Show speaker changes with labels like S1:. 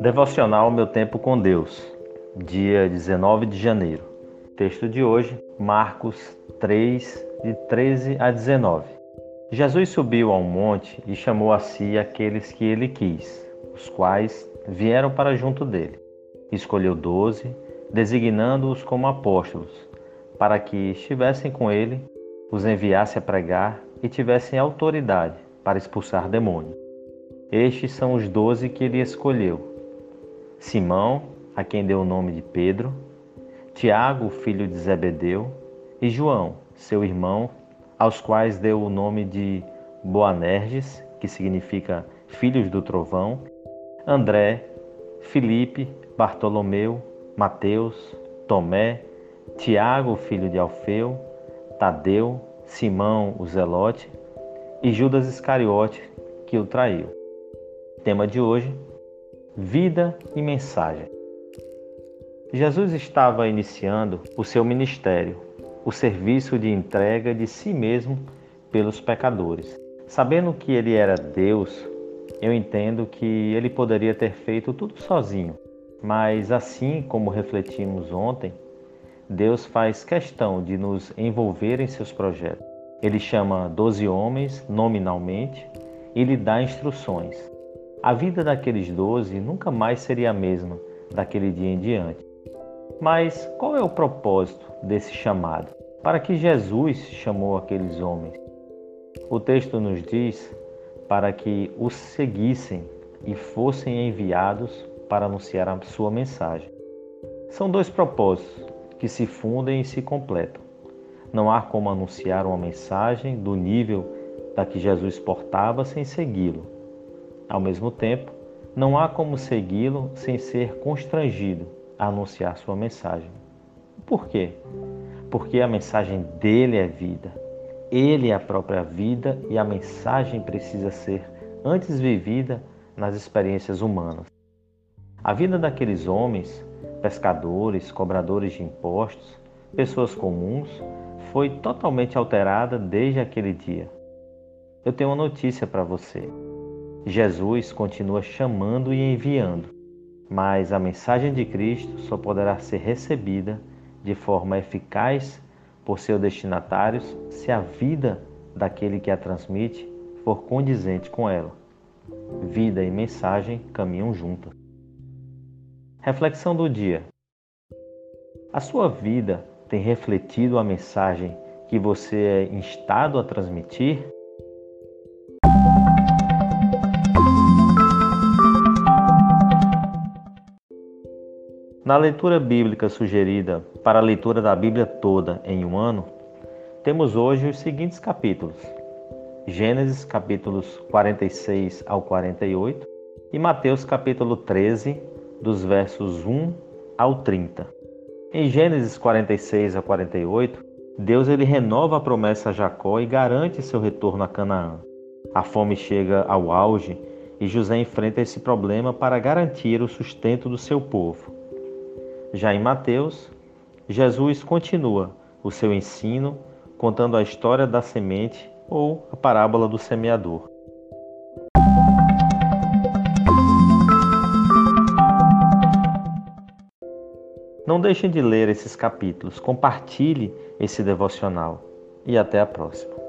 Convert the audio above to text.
S1: Devocional Meu Tempo com Deus, dia 19 de janeiro. Texto de hoje, Marcos 3, de 13 a 19. Jesus subiu a um monte e chamou a si aqueles que ele quis, os quais vieram para junto dele. Escolheu doze, designando-os como apóstolos, para que estivessem com ele, os enviasse a pregar e tivessem autoridade para expulsar demônios. Estes são os doze que ele escolheu Simão, a quem deu o nome de Pedro, Tiago, filho de Zebedeu, e João, seu irmão, aos quais deu o nome de Boanerges, que significa filhos do trovão, André, Filipe, Bartolomeu, Mateus, Tomé, Tiago, filho de Alfeu, Tadeu, Simão, o Zelote e Judas Iscariote, que o traiu. Tema de hoje: vida e mensagem. Jesus estava iniciando o seu ministério, o serviço de entrega de si mesmo pelos pecadores. Sabendo que ele era Deus, eu entendo que ele poderia ter feito tudo sozinho, mas assim como refletimos ontem, Deus faz questão de nos envolver em seus projetos. Ele chama doze homens nominalmente e lhe dá instruções. A vida daqueles doze nunca mais seria a mesma daquele dia em diante. Mas qual é o propósito desse chamado? Para que Jesus chamou aqueles homens? O texto nos diz para que os seguissem e fossem enviados para anunciar a sua mensagem. São dois propósitos que se fundem e se completam. Não há como anunciar uma mensagem do nível da que Jesus portava sem segui-lo ao mesmo tempo, não há como segui-lo sem ser constrangido a anunciar sua mensagem. Por quê? Porque a mensagem dele é vida. Ele é a própria vida e a mensagem precisa ser antes vivida nas experiências humanas. A vida daqueles homens, pescadores, cobradores de impostos, pessoas comuns, foi totalmente alterada desde aquele dia. Eu tenho uma notícia para você. Jesus continua chamando e enviando, mas a mensagem de Cristo só poderá ser recebida de forma eficaz por seus destinatários se a vida daquele que a transmite for condizente com ela. Vida e mensagem caminham juntas. Reflexão do dia: A sua vida tem refletido a mensagem que você é instado a transmitir? Na leitura bíblica sugerida para a leitura da Bíblia toda em um ano, temos hoje os seguintes capítulos: Gênesis capítulos 46 ao 48 e Mateus capítulo 13, dos versos 1 ao 30. Em Gênesis 46 a 48, Deus ele renova a promessa a Jacó e garante seu retorno a Canaã. A fome chega ao auge e José enfrenta esse problema para garantir o sustento do seu povo. Já em Mateus, Jesus continua o seu ensino contando a história da semente ou a parábola do semeador. Não deixem de ler esses capítulos, compartilhe esse devocional e até a próxima.